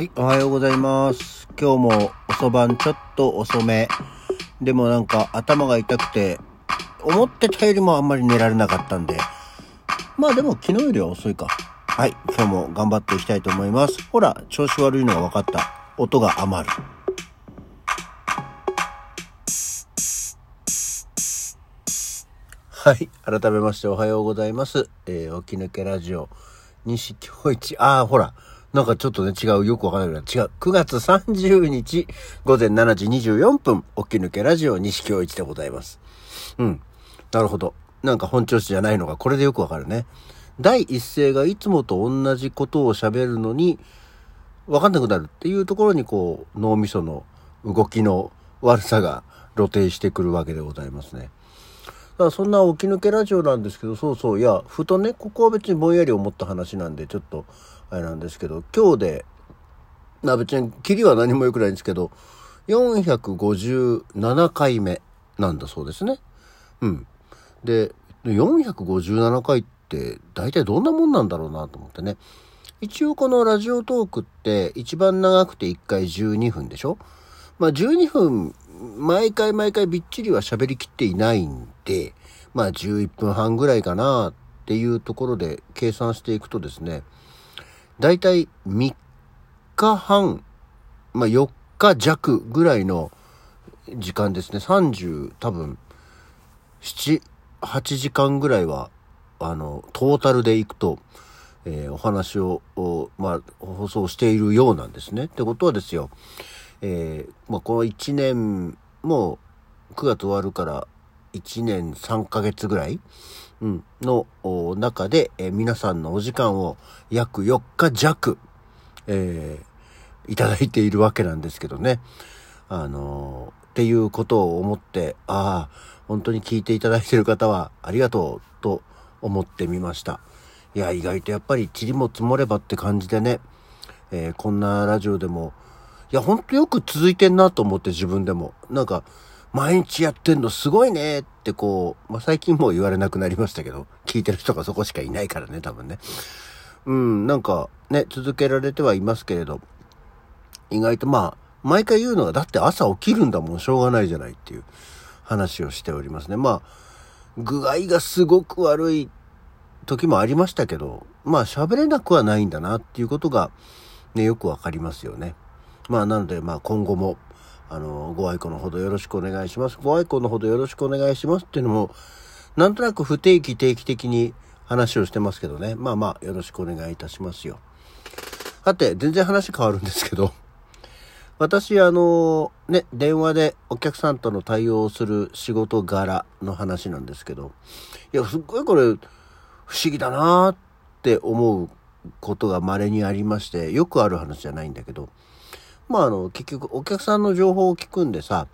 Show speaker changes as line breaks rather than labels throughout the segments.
はい、おはようございます。今日も遅番ちょっと遅め。でもなんか頭が痛くて、思ってたよりもあんまり寝られなかったんで。まあでも昨日よりは遅いか。はい、今日も頑張っていきたいと思います。ほら、調子悪いのが分かった。音が余る。はい。改めましておはようございます。えー、起き抜けラジオ、西京一。ああ、ほら。なんかちょっとね、違う。よくわからない、違う。9月30日、午前7時24分、起き抜けラジオ、西京一でございます。うん。なるほど。なんか本調子じゃないのが、これでよくわかるね。第一声がいつもと同じことを喋るのに、わかんなくなるっていうところに、こう、脳みその動きの悪さが露呈してくるわけでございますね。だからそんな起き抜けラジオなんですけど、そうそう、いや、ふとね、ここは別にぼんやり思った話なんで、ちょっと、あれなんですけど、今日で、な、別に、キリは何も良くないんですけど、457回目なんだそうですね。うん。で、457回って、大体どんなもんなんだろうなと思ってね。一応このラジオトークって、一番長くて1回12分でしょまあ12分、毎回毎回びっちりは喋りきっていないんで、まあ11分半ぐらいかなっていうところで計算していくとですね、だいたい3日半、まあ4日弱ぐらいの時間ですね。30多分、7、8時間ぐらいは、あの、トータルでいくと、えーお話を、まあ、放送しているようなんですね。ってことはですよ、えーまあ、この1年、も9月終わるから1年3ヶ月ぐらい、うん、の中で、えー皆さんのお時間を約4日弱、えーいただいているわけなんですけどね。あのーっていうことを思って、ああ、本当に聞いていただいている方はありがとうと思ってみました。いや、意外とやっぱり塵も積もればって感じでね、えーこんなラジオでも、いや、ほんとよく続いてんなと思って自分でも。なんか、毎日やってんのすごいねってこう、まあ、最近もう言われなくなりましたけど、聞いてる人がそこしかいないからね、多分ね。うん、なんかね、続けられてはいますけれど、意外とまあ、毎回言うのが、だって朝起きるんだもん、しょうがないじゃないっていう話をしておりますね。まあ、具合がすごく悪い時もありましたけど、まあ喋れなくはないんだなっていうことが、ね、よくわかりますよね。まあなので、まあ今後も、あの、ご愛顧のほどよろしくお願いします。ご愛顧のほどよろしくお願いしますっていうのも、なんとなく不定期定期的に話をしてますけどね。まあまあよろしくお願いいたしますよ。さて、全然話変わるんですけど、私、あの、ね、電話でお客さんとの対応をする仕事柄の話なんですけど、いや、すっごいこれ、不思議だなーって思うことが稀にありまして、よくある話じゃないんだけど、まあ、あの、結局、お客さんの情報を聞くんでさ、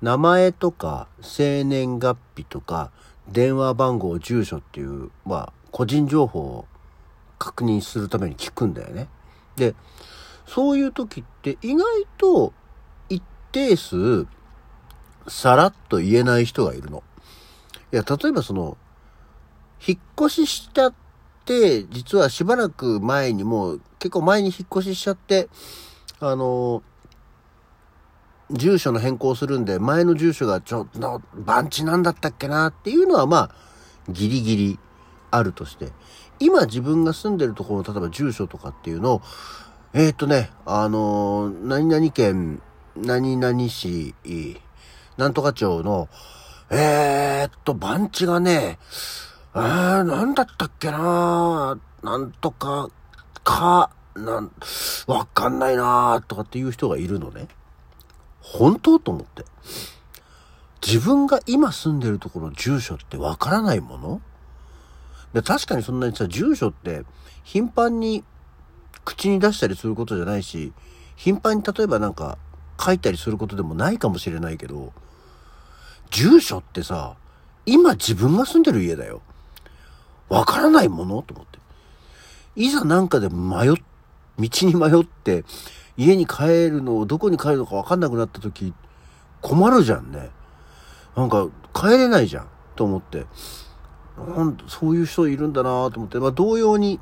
名前とか、生年月日とか、電話番号、住所っていう、まあ、個人情報を確認するために聞くんだよね。で、そういう時って意外と一定数さらっと言えない人がいるの。いや、例えばその、引っ越ししちゃって、実はしばらく前にもう結構前に引っ越ししちゃって、あの、住所の変更するんで、前の住所がちょっと番地なんだったっけなっていうのはまあ、ギリギリあるとして、今自分が住んでるところの、例えば住所とかっていうのを、えー、っとね、あの何々県、何々市、なんとか町の、えー、っと、番地がね、えー、なんだったっけななんとか、か、なん、わかんないなーとかっていう人がいるのね。本当と思って。自分が今住んでるところ住所ってわからないもの？で確かにそんなにさ、住所って頻繁に口に出したりすることじゃないし、頻繁に例えばなんか書いたりすることでもないかもしれないけど、住所ってさ、今自分が住んでる家だよ。わからないもの？と思って。いざなんかで迷っ、道に迷って、家に帰るのをどこに帰るのかわかんなくなった時、困るじゃんね。なんか帰れないじゃん。と思って。なんそういう人いるんだなと思って。まあ同様に、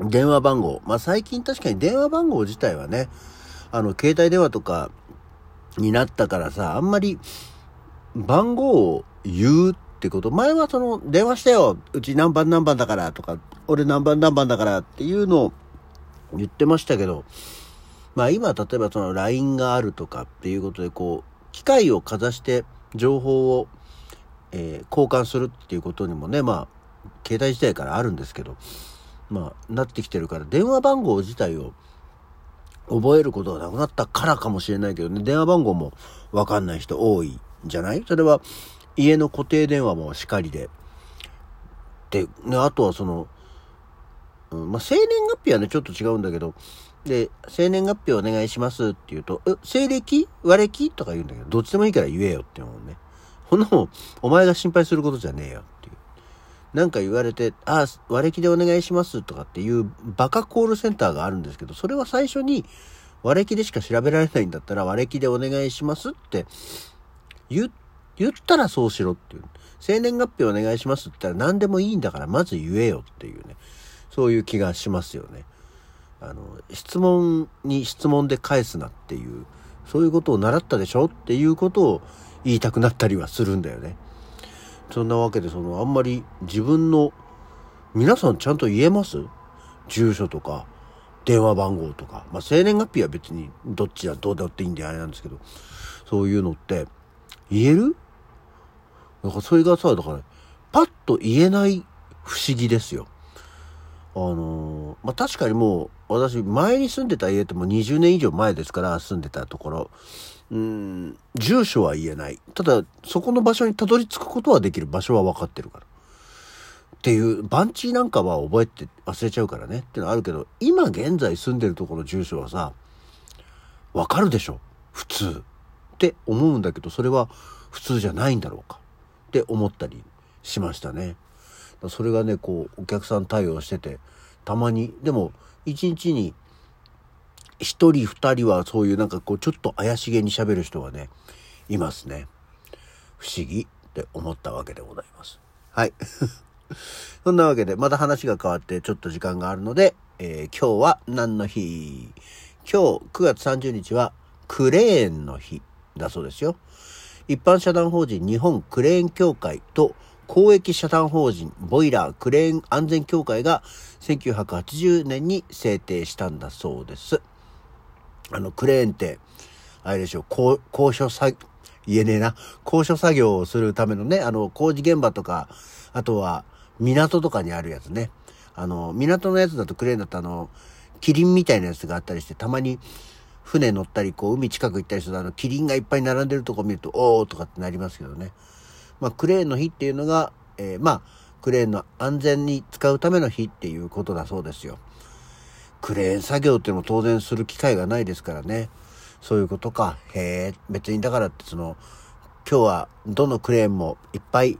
電話番号。まあ、最近確かに電話番号自体はね、あの、携帯電話とかになったからさ、あんまり番号を言うってこと、前はその、電話してようち何番何番だからとか、俺何番何番だからっていうのを言ってましたけど、まあ今例えばその LINE があるとかっていうことでこう、機械をかざして情報を、えー、交換するっていうことにもね、まあ、携帯時代からあるんですけど、まあ、なってきてるから、電話番号自体を覚えることがなくなったからかもしれないけどね、電話番号もわかんない人多いんじゃない？それは家の固定電話もしかりで。で、ね、あとはその、うん、まあ、生年月日はね、ちょっと違うんだけど、で、生年月日お願いしますって言うと、え、西暦？和暦？とか言うんだけど、どっちでもいいから言えよって思うね。ほんなも、お前が心配することじゃねえよっていう。なんか言われて、ああ、和暦でお願いしますとかっていうバカコールセンターがあるんですけど、それは最初に和暦でしか調べられないんだったら和暦でお願いしますって言ったらそうしろっていう。生年月日お願いしますって言ったら何でもいいんだからまず言えよっていうね。そういう気がしますよね。あの、質問に質問で返すなっていう、そういうことを習ったでしょっていうことを言いたくなったりはするんだよね。そんなわけで、その、あんまり自分の、皆さんちゃんと言えます？住所とか、電話番号とか。まあ、生年月日は別にどっちだ、どうだっていいんであれなんですけど、そういうのって、言える？なんかそれがさ、だから、パッと言えない不思議ですよ。あの、まあ、確かにもう、私、前に住んでた家ってもう20年以上前ですから、住んでたところ。うん、住所は言えない。ただ、そこの場所にたどり着くことはできる。場所は分かってるから。っていう、番地なんかは覚えて忘れちゃうからねってのはあるけど、今現在住んでるところ住所はさ、分かるでしょ？普通。って思うんだけど、それは普通じゃないんだろうかって思ったりしましたね。それがね、こう、お客さん対応してて、たまに、でも、一日に一人二人はそういうなんかこうちょっと怪しげに喋る人がね、いますね。不思議って思ったわけでございます。はい。そんなわけで、また話が変わってちょっと時間があるので、えー、今日は何の日？今日9月30日はクレーンの日だそうですよ。一般社団法人日本クレーン協会と公益社団法人ボイラークレーン安全協会が1980年に制定したんだそうです。あの、クレーンって、あれでしょ、高高所作、言えねえな、高所作業をするためのね、あの、工事現場とか、あとは、港とかにあるやつね。あの、港のやつだとクレーンだとあの、キリンみたいなやつがあったりして、たまに船乗ったり、こう、海近く行ったりすると、あの、キリンがいっぱい並んでるとこ見ると、おーとかってなりますけどね。まあ、クレーンの日っていうのが、えー、まあ、クレーンの安全に使うための日っていうことだそうですよ。クレーン作業っていうのも当然する機会がないですからね。そういうことか。へえ、別にだからってその、今日はどのクレーンもいっぱい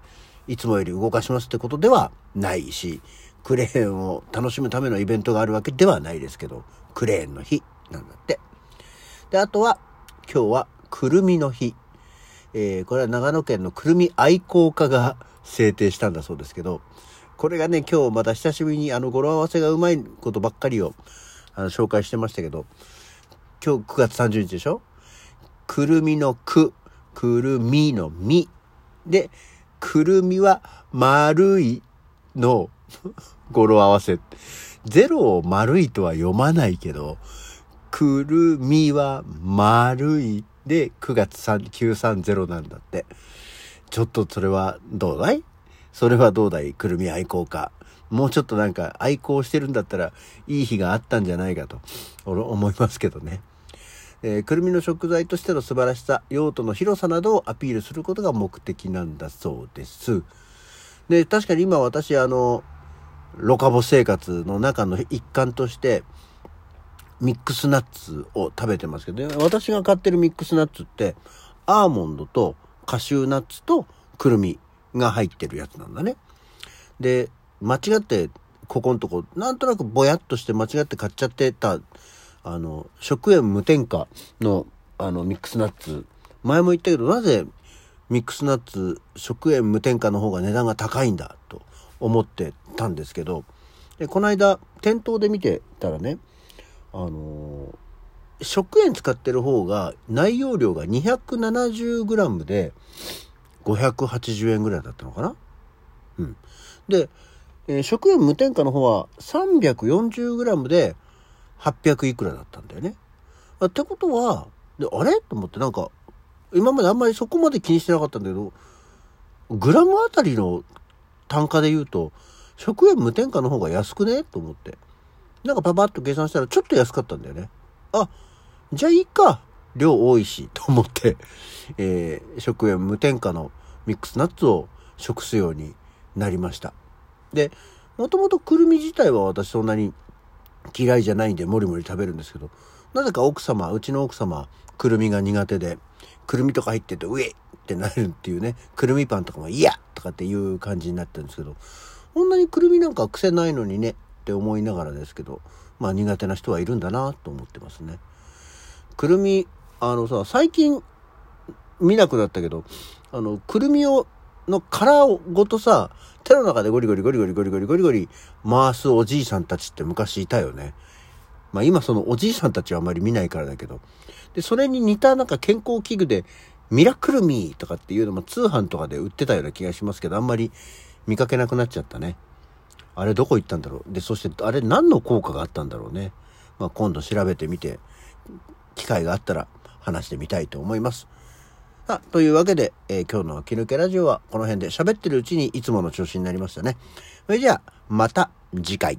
いつもより動かしますってことではないし、クレーンを楽しむためのイベントがあるわけではないですけど、クレーンの日なんだって。で、あとは、今日はくるみの日。えー、これは長野県のくるみ愛好家が制定したんだそうですけど、これがね、今日また久しぶりにあの語呂合わせがうまいことばっかりをあの紹介してましたけど、今日9月30日でしょ？くるみのく、くるみのみ。で、くるみは丸いの 語呂合わせ。ゼロを丸いとは読まないけど、くるみは丸いで9月3930なんだって。ちょっとそれはどうだい？それはどうだい？くるみ愛好家。もうちょっとなんか愛好してるんだったらいい日があったんじゃないかと思いますけどね。えー、くるみの食材としての素晴らしさ、用途の広さなどをアピールすることが目的なんだそうです。で、確かに今私あの、ロカボ生活の中の一環として、ミックスナッツを食べてますけど、私が買ってるミックスナッツって、アーモンドとカシューナッツとくるみが入ってるやつなんだね。で、間違って、ここのとこ、なんとなくぼやっとして間違って買っちゃってた、あの、食塩無添加の、あの、ミックスナッツ。前も言ったけど、なぜミックスナッツ、食塩無添加の方が値段が高いんだ、と思ってたんですけど、で、この間、店頭で見てたらね、あのー食塩使ってる方が内容量が 270g で580円ぐらいだったのかな？うん。で、えー食塩無添加の方は 340g で800いくらだったんだよね。あってことは、であれ？と思ってなんか、今まであんまりそこまで気にしてなかったんだけど、グラムあたりの単価で言うと、食塩無添加の方が安くね？と思って。なんかパパッと計算したらちょっと安かったんだよね。あ、じゃあいいか。量多いし、と思って、えー食塩無添加のミックスナッツを食すようになりました。で、もともとくるみ自体は私そんなに嫌いじゃないんでもりもり食べるんですけど、なぜか奥様、うちの奥様、くるみが苦手で、くるみとか入ってて、うえってなるっていうね、くるみパンとかも嫌とかっていう感じになってるんですけど、こんなにくるみなんか癖ないのにねって思いながらですけど、まあ苦手な人はいるんだなと思ってますね。くるみ、あのさ、最近見なくなったけど、あの、くるみを、の殻をごとさ、手の中でゴリゴリゴリゴリゴリゴリゴリゴリ回すおじいさんたちって昔いたよね。まあ今そのおじいさんたちはあまり見ないからだけど。で、それに似たなんか健康器具で、ミラクルミーとかっていうのも通販とかで売ってたような気がしますけど、あんまり見かけなくなっちゃったね。あれどこ行ったんだろう？で、そしてあれ何の効果があったんだろうね？まあ今度調べてみて、機会があったら話してみたいと思います。あ、というわけで、えー今日の気抜けラジオはこの辺で喋ってるうちにいつもの調子になりましたね。それじゃあ、また次回。